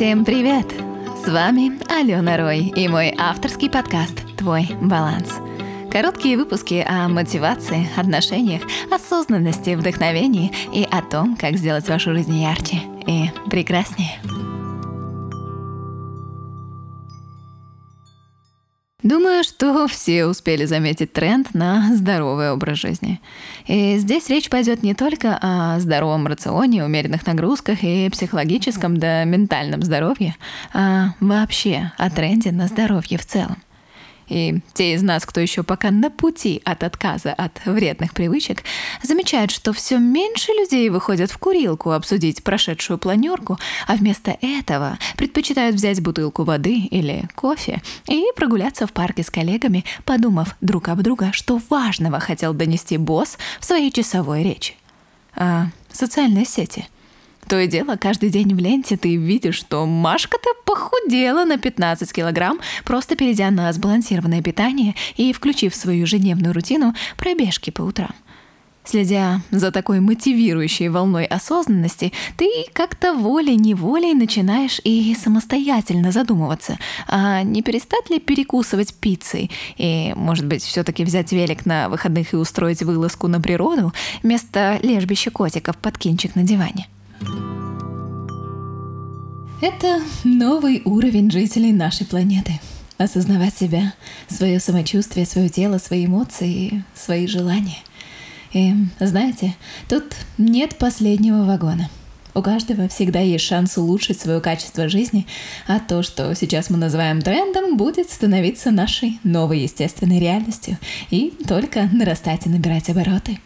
Всем привет! С вами Алена Рой и мой авторский подкаст «Твой баланс». Короткие выпуски о мотивации, отношениях, осознанности, вдохновении и о том, как сделать вашу жизнь ярче и прекраснее. Думаю, что все успели заметить тренд на здоровый образ жизни. И здесь речь пойдет не только о здоровом рационе, умеренных нагрузках и психологическом да ментальном здоровье, а вообще о тренде на здоровье в целом. И те из нас, кто еще пока на пути от отказа от вредных привычек, замечают, что все меньше людей выходят в курилку обсудить прошедшую планерку, а вместо этого предпочитают взять бутылку воды или кофе и прогуляться в парке с коллегами, подумав друг об друга, что важного хотел донести босс в своей часовой речи. А социальные сети — то и дело, каждый день в ленте ты видишь, что Машка-то похудела на 15 килограмм, просто перейдя на сбалансированное питание и включив свою ежедневную рутину пробежки по утрам. Следя за такой мотивирующей волной осознанности, ты как-то волей-неволей начинаешь и самостоятельно задумываться, а не перестать ли перекусывать пиццей и, может быть, все-таки взять велик на выходных и устроить вылазку на природу вместо лежбища котиков под кинчик на диване. Это новый уровень жителей нашей планеты. Осознавать себя, свое самочувствие, свое тело, свои эмоции, свои желания. И знаете, тут нет последнего вагона. У каждого всегда есть шанс улучшить свое качество жизни, а то, что сейчас мы называем трендом, будет становиться нашей новой естественной реальностью и только нарастать и набирать обороты.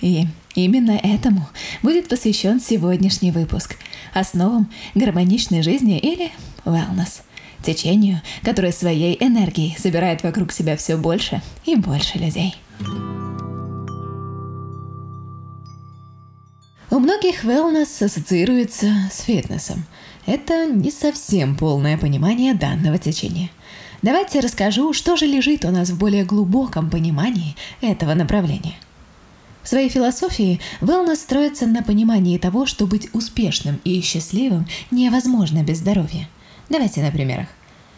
И именно этому будет посвящен сегодняшний выпуск – основам гармоничной жизни или wellness – течению, которое своей энергией собирает вокруг себя все больше и больше людей. У многих wellness ассоциируется с фитнесом. Это не совсем полное понимание данного течения. Давайте расскажу, что же лежит у нас в более глубоком понимании этого направления – в своей философии wellness строится на понимании того, что быть успешным и счастливым невозможно без здоровья. Давайте на примерах.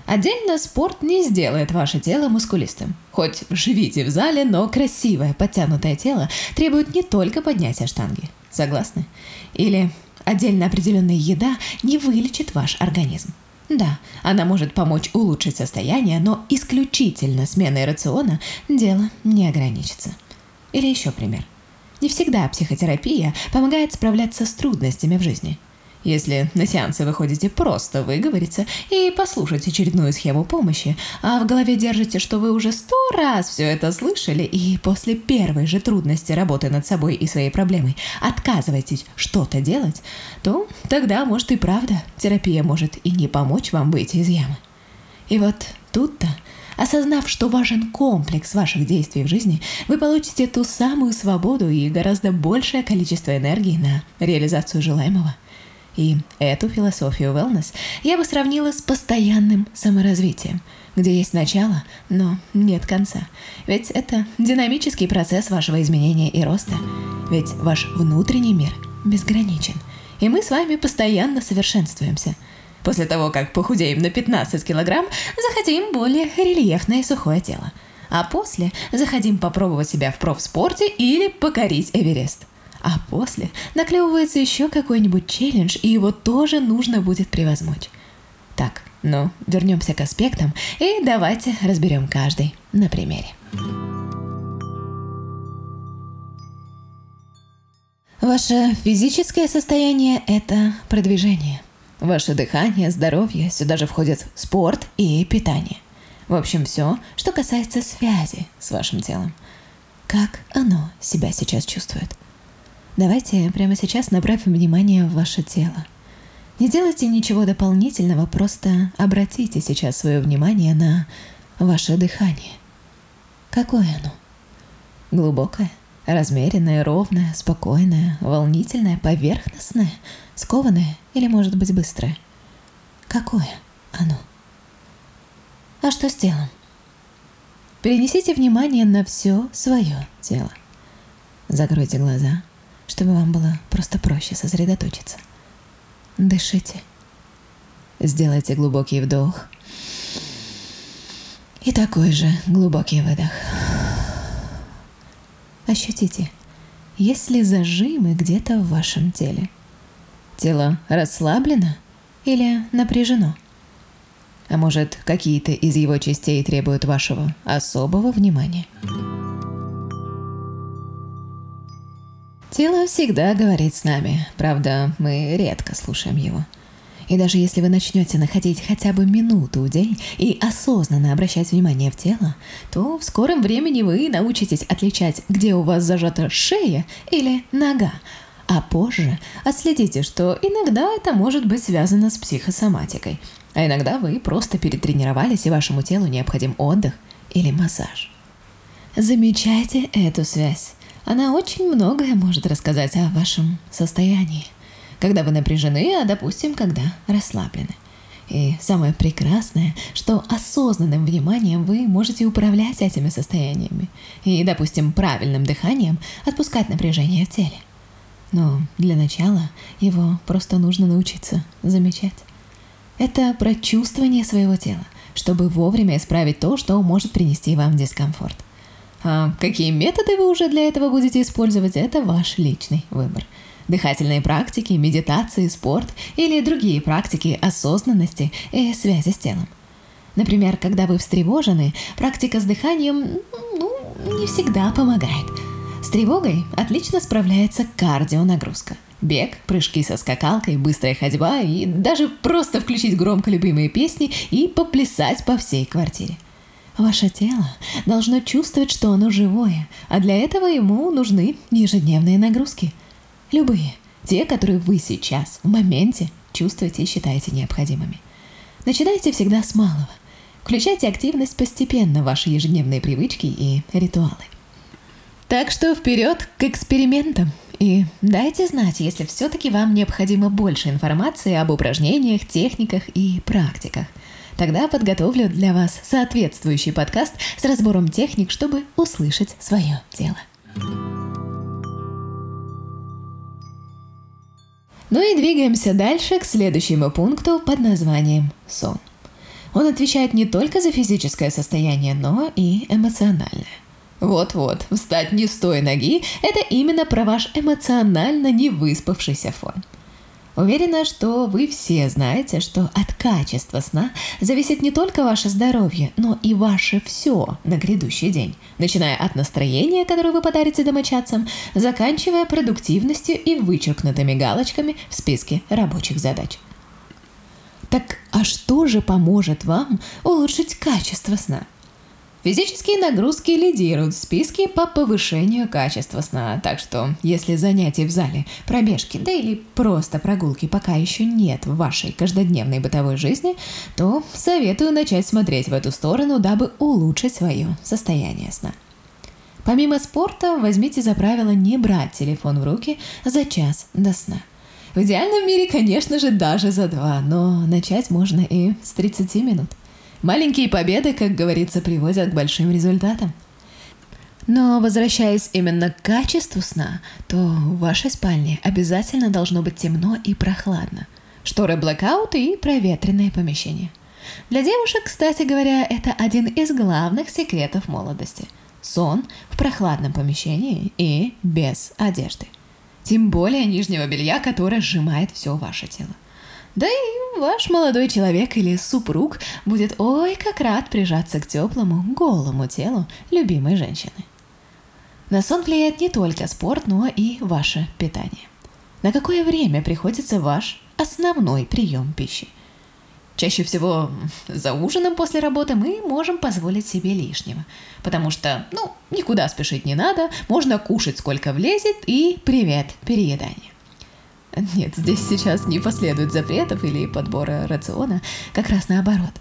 Отдельно спорт не сделает ваше тело мускулистым. Хоть живите в зале, но красивое, подтянутое тело требует не только поднятия штанги. Согласны? Или отдельно определенная еда не вылечит ваш организм. Да, она может помочь улучшить состояние, но исключительно сменой рациона дело не ограничится. Или еще пример. Не всегда психотерапия помогает справляться с трудностями в жизни. Если на сеансы вы ходите просто выговориться и послушать очередную схему помощи, а в голове держите, что вы уже сто раз все это слышали, и после первой же трудности работы над собой и своей проблемой отказываетесь что-то делать, то тогда, может и правда, терапия может и не помочь вам выйти из ямы. И вот тут-то Осознав, что важен комплекс ваших действий в жизни, вы получите ту самую свободу и гораздо большее количество энергии на реализацию желаемого. И эту философию wellness я бы сравнила с постоянным саморазвитием, где есть начало, но нет конца. Ведь это динамический процесс вашего изменения и роста. Ведь ваш внутренний мир безграничен. И мы с вами постоянно совершенствуемся – После того, как похудеем на 15 килограмм, захотим более рельефное и сухое тело. А после захотим попробовать себя в профспорте или покорить Эверест. А после наклевывается еще какой-нибудь челлендж, и его тоже нужно будет превозмочь. Так, ну, вернемся к аспектам и давайте разберем каждый на примере. Ваше физическое состояние – это продвижение – Ваше дыхание, здоровье, сюда же входят спорт и питание. В общем, все, что касается связи с вашим телом. Как оно себя сейчас чувствует? Давайте прямо сейчас направим внимание в ваше тело. Не делайте ничего дополнительного, просто обратите сейчас свое внимание на ваше дыхание. Какое оно? Глубокое, размеренное, ровное, спокойное, волнительное, поверхностное – Скованное или, может быть, быстрое? Какое оно? А что с телом? Перенесите внимание на все свое тело. Закройте глаза, чтобы вам было просто проще сосредоточиться. Дышите. Сделайте глубокий вдох. И такой же глубокий выдох. Ощутите, есть ли зажимы где-то в вашем теле. Тело расслаблено или напряжено? А может, какие-то из его частей требуют вашего особого внимания? Тело всегда говорит с нами, правда, мы редко слушаем его. И даже если вы начнете находить хотя бы минуту в день и осознанно обращать внимание в тело, то в скором времени вы научитесь отличать, где у вас зажата шея или нога, а позже отследите, что иногда это может быть связано с психосоматикой, а иногда вы просто перетренировались и вашему телу необходим отдых или массаж. Замечайте эту связь. Она очень многое может рассказать о вашем состоянии. Когда вы напряжены, а допустим, когда расслаблены. И самое прекрасное, что осознанным вниманием вы можете управлять этими состояниями и, допустим, правильным дыханием отпускать напряжение в теле. Но для начала его просто нужно научиться замечать. Это про чувствование своего тела, чтобы вовремя исправить то, что может принести вам дискомфорт – а какие методы вы уже для этого будете использовать, это ваш личный выбор. Дыхательные практики, медитации, спорт или другие практики осознанности и связи с телом. Например, когда вы встревожены, практика с дыханием ну, не всегда помогает. С тревогой отлично справляется кардионагрузка. Бег, прыжки со скакалкой, быстрая ходьба и даже просто включить громко любимые песни и поплясать по всей квартире – Ваше тело должно чувствовать, что оно живое, а для этого ему нужны ежедневные нагрузки. Любые, те, которые вы сейчас, в моменте, чувствуете и считаете необходимыми. Начинайте всегда с малого. Включайте активность постепенно в ваши ежедневные привычки и ритуалы. Так что вперед к экспериментам. И дайте знать, если все-таки вам необходимо больше информации об упражнениях, техниках и практиках – Тогда подготовлю для вас соответствующий подкаст с разбором техник, чтобы услышать свое тело. Ну и двигаемся дальше к следующему пункту под названием сон. Он отвечает не только за физическое состояние, но и эмоциональное. Вот-вот, встать не с той ноги – это именно про ваш эмоционально невыспавшийся фон – Уверена, что вы все знаете, что от качества сна зависит не только ваше здоровье, но и ваше все на грядущий день, начиная от настроения, которое вы подарите домочадцам, заканчивая продуктивностью и вычеркнутыми галочками в списке рабочих задач. Так а что же поможет вам улучшить качество сна? Физические нагрузки лидируют в списке по повышению качества сна, так что если занятий в зале, пробежки, да или просто прогулки пока еще нет в вашей каждодневной бытовой жизни, то советую начать смотреть в эту сторону, дабы улучшить свое состояние сна. Помимо спорта, возьмите за правило не брать телефон в руки за час до сна. В идеальном мире, конечно же, даже за два, но начать можно и с 30 минут. Маленькие победы, как говорится, приводят к большим результатам. Но возвращаясь именно к качеству сна, то в вашей спальне обязательно должно быть темно и прохладно. Шторы блэкаут и проветренное помещение. Для девушек, кстати говоря, это один из главных секретов молодости. Сон в прохладном помещении и без одежды. Тем более нижнего белья, которое сжимает все ваше тело. Да и ваш молодой человек или супруг будет ой как рад прижаться к теплому, голому телу любимой женщины. На сон влияет не только спорт, но и ваше питание. На какое время приходится ваш основной прием пищи? Чаще всего за ужином после работы мы можем позволить себе лишнего, потому что, ну, никуда спешить не надо, можно кушать сколько влезет и привет, переедание. Нет, здесь сейчас не последует запретов или подбора рациона, как раз наоборот.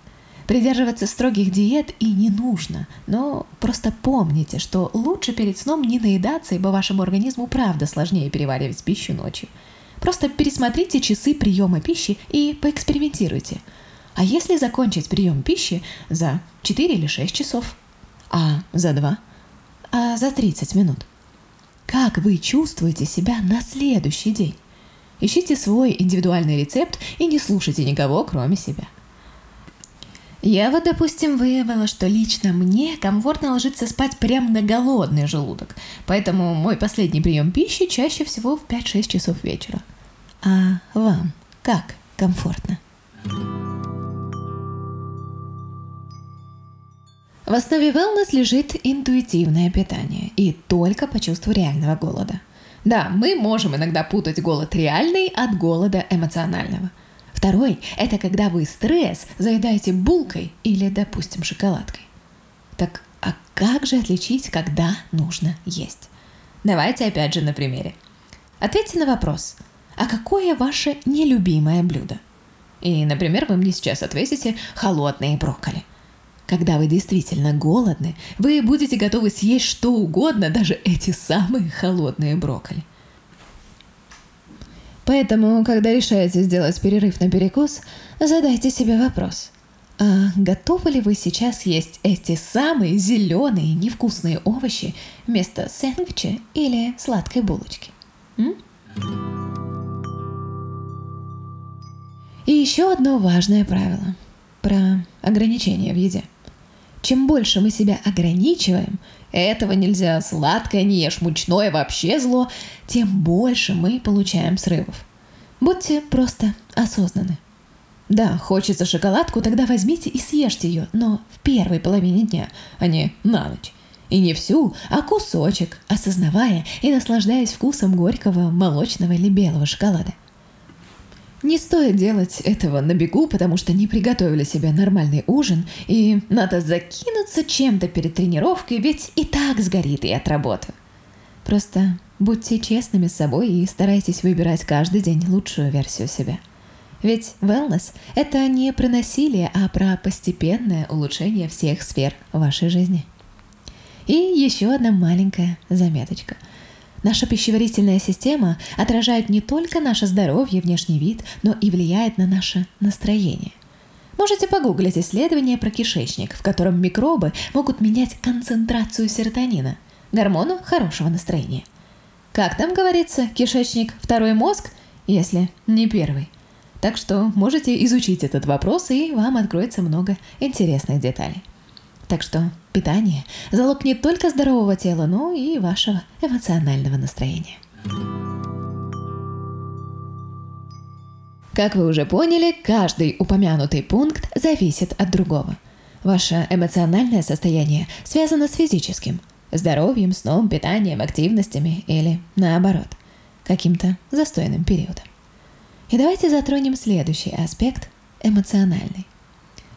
Придерживаться строгих диет и не нужно, но просто помните, что лучше перед сном не наедаться, ибо вашему организму правда сложнее переваривать пищу ночью. Просто пересмотрите часы приема пищи и поэкспериментируйте. А если закончить прием пищи за 4 или 6 часов? А за 2? А за 30 минут? Как вы чувствуете себя на следующий день? Ищите свой индивидуальный рецепт и не слушайте никого, кроме себя. Я вот, допустим, выявила, что лично мне комфортно ложиться спать прямо на голодный желудок, поэтому мой последний прием пищи чаще всего в 5-6 часов вечера. А вам как комфортно? В основе wellness лежит интуитивное питание и только по чувству реального голода. Да, мы можем иногда путать голод реальный от голода эмоционального. Второй – это когда вы стресс заедаете булкой или, допустим, шоколадкой. Так а как же отличить, когда нужно есть? Давайте опять же на примере. Ответьте на вопрос, а какое ваше нелюбимое блюдо? И, например, вы мне сейчас ответите холодные брокколи. Когда вы действительно голодны, вы будете готовы съесть что угодно, даже эти самые холодные брокколи. Поэтому, когда решаете сделать перерыв на перекус, задайте себе вопрос. А готовы ли вы сейчас есть эти самые зеленые невкусные овощи вместо сэндвича или сладкой булочки? М? И еще одно важное правило про ограничения в еде. Чем больше мы себя ограничиваем, этого нельзя, сладкое не ешь, мучное вообще зло, тем больше мы получаем срывов. Будьте просто осознаны. Да, хочется шоколадку, тогда возьмите и съешьте ее, но в первой половине дня, а не на ночь. И не всю, а кусочек, осознавая и наслаждаясь вкусом горького, молочного или белого шоколада. Не стоит делать этого на бегу, потому что не приготовили себе нормальный ужин, и надо закинуться чем-то перед тренировкой, ведь и так сгорит и от работы. Просто будьте честными с собой и старайтесь выбирать каждый день лучшую версию себя. Ведь wellness – это не про насилие, а про постепенное улучшение всех сфер вашей жизни. И еще одна маленькая заметочка – Наша пищеварительная система отражает не только наше здоровье, внешний вид, но и влияет на наше настроение. Можете погуглить исследование про кишечник, в котором микробы могут менять концентрацию серотонина, гормона хорошего настроения. Как там говорится, кишечник – второй мозг, если не первый. Так что можете изучить этот вопрос, и вам откроется много интересных деталей. Так что питание – залог не только здорового тела, но и вашего эмоционального настроения. Как вы уже поняли, каждый упомянутый пункт зависит от другого. Ваше эмоциональное состояние связано с физическим – здоровьем, сном, питанием, активностями или, наоборот, каким-то застойным периодом. И давайте затронем следующий аспект – эмоциональный.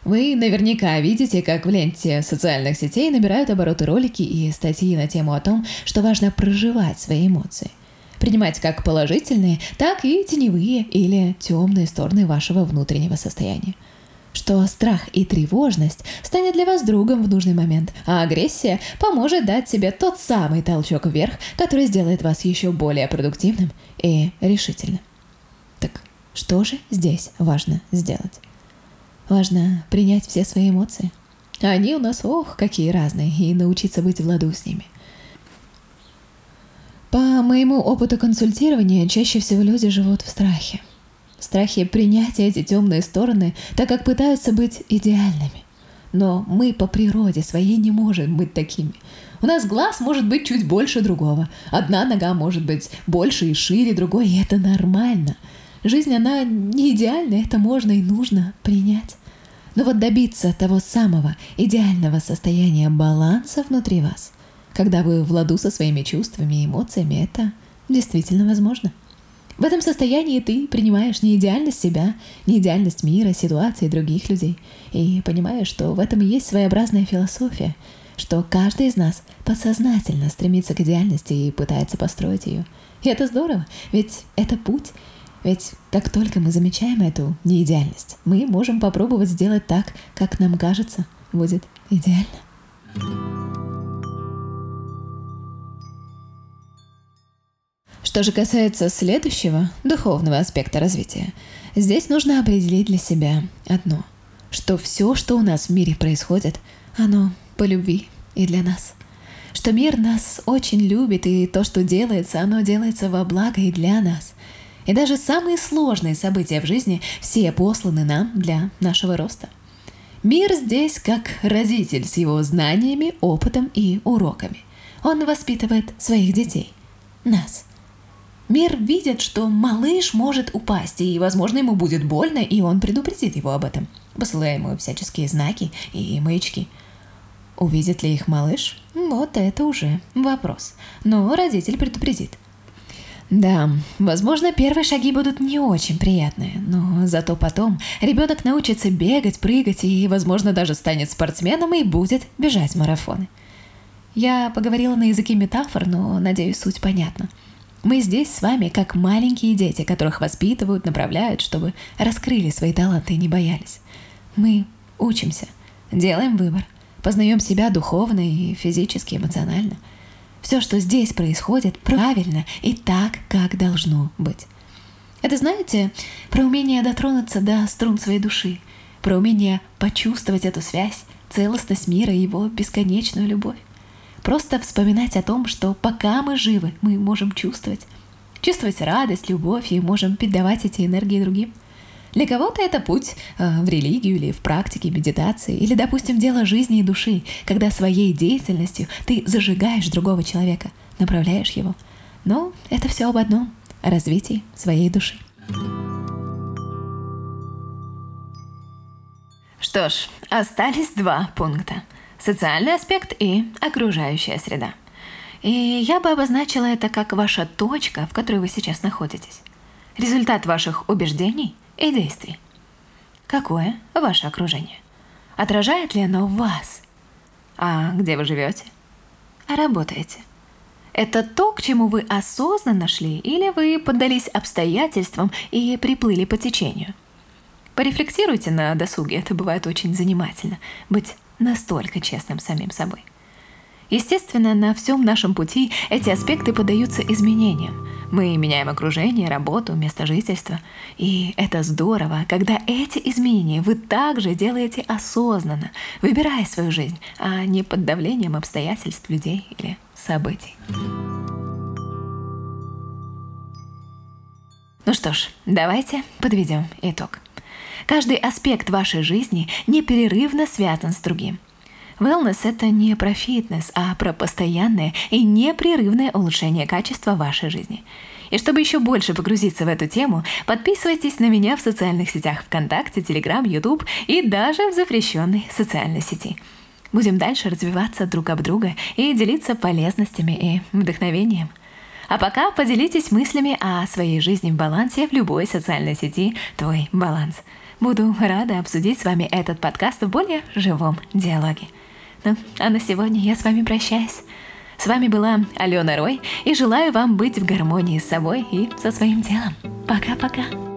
Вы наверняка видите, как в ленте социальных сетей набирают обороты ролики и статьи на тему о том, что важно проживать свои эмоции. Принимать как положительные, так и теневые или темные стороны вашего внутреннего состояния. Что страх и тревожность станет для вас другом в нужный момент, а агрессия поможет дать себе тот самый толчок вверх, который сделает вас еще более продуктивным и решительным. Так что же здесь важно сделать? Важно принять все свои эмоции. Они у нас, ох, какие разные, и научиться быть в ладу с ними. По моему опыту консультирования, чаще всего люди живут в страхе. В страхе принять эти темные стороны, так как пытаются быть идеальными. Но мы по природе своей не можем быть такими. У нас глаз может быть чуть больше другого. Одна нога может быть больше и шире другой, и это нормально – Жизнь, она не идеальна, это можно и нужно принять. Но вот добиться того самого идеального состояния баланса внутри вас, когда вы в ладу со своими чувствами и эмоциями, это действительно возможно. В этом состоянии ты принимаешь не идеальность себя, не идеальность мира, ситуации других людей, и понимаешь, что в этом и есть своеобразная философия, что каждый из нас подсознательно стремится к идеальности и пытается построить ее. И это здорово, ведь это путь, ведь как только мы замечаем эту неидеальность, мы можем попробовать сделать так, как нам кажется, будет идеально. Что же касается следующего, духовного аспекта развития, здесь нужно определить для себя одно, что все, что у нас в мире происходит, оно по любви и для нас. Что мир нас очень любит, и то, что делается, оно делается во благо и для нас – И даже самые сложные события в жизни все посланы нам для нашего роста. Мир здесь как родитель с его знаниями, опытом и уроками. Он воспитывает своих детей, нас. Мир видит, что малыш может упасть, и, возможно, ему будет больно, и он предупредит его об этом, посылая ему всяческие знаки и маячки. Увидит ли их малыш? Вот это уже вопрос. Но родитель предупредит – да, возможно, первые шаги будут не очень приятные, но зато потом ребенок научится бегать, прыгать и, возможно, даже станет спортсменом и будет бежать марафоны. Я поговорила на языке метафор, но, надеюсь, суть понятна. Мы здесь с вами как маленькие дети, которых воспитывают, направляют, чтобы раскрыли свои таланты и не боялись. Мы учимся, делаем выбор, познаем себя духовно и физически, эмоционально – все, что здесь происходит, правильно и так, как должно быть. Это, знаете, про умение дотронуться до струн своей души, про умение почувствовать эту связь, целостность мира и его бесконечную любовь. Просто вспоминать о том, что пока мы живы, мы можем чувствовать. Чувствовать радость, любовь и можем передавать эти энергии другим – для кого-то это путь э, в религию или в практике медитации, или, допустим, дело жизни и души, когда своей деятельностью ты зажигаешь другого человека, направляешь его. Но это все об одном – развитии своей души. Что ж, остались два пункта – социальный аспект и окружающая среда. И я бы обозначила это как ваша точка, в которой вы сейчас находитесь. Результат ваших убеждений – и действий. Какое ваше окружение? Отражает ли оно вас? А где вы живете? А работаете? Это то, к чему вы осознанно шли, или вы поддались обстоятельствам и приплыли по течению? Порефлексируйте на досуге, это бывает очень занимательно, быть настолько честным самим собой. Естественно, на всем нашем пути эти аспекты поддаются изменениям. Мы меняем окружение, работу, место жительства. И это здорово, когда эти изменения вы также делаете осознанно, выбирая свою жизнь, а не под давлением обстоятельств, людей или событий. Ну что ж, давайте подведем итог. Каждый аспект вашей жизни непрерывно связан с другим. Wellness – это не про фитнес, а про постоянное и непрерывное улучшение качества вашей жизни. И чтобы еще больше погрузиться в эту тему, подписывайтесь на меня в социальных сетях ВКонтакте, Телеграм, Ютуб и даже в запрещенной социальной сети. Будем дальше развиваться друг об друга и делиться полезностями и вдохновением. А пока поделитесь мыслями о своей жизни в балансе в любой социальной сети «Твой баланс». Буду рада обсудить с вами этот подкаст в более живом диалоге. Ну, а на сегодня я с вами прощаюсь. С вами была Алена Рой и желаю вам быть в гармонии с собой и со своим телом. Пока-пока.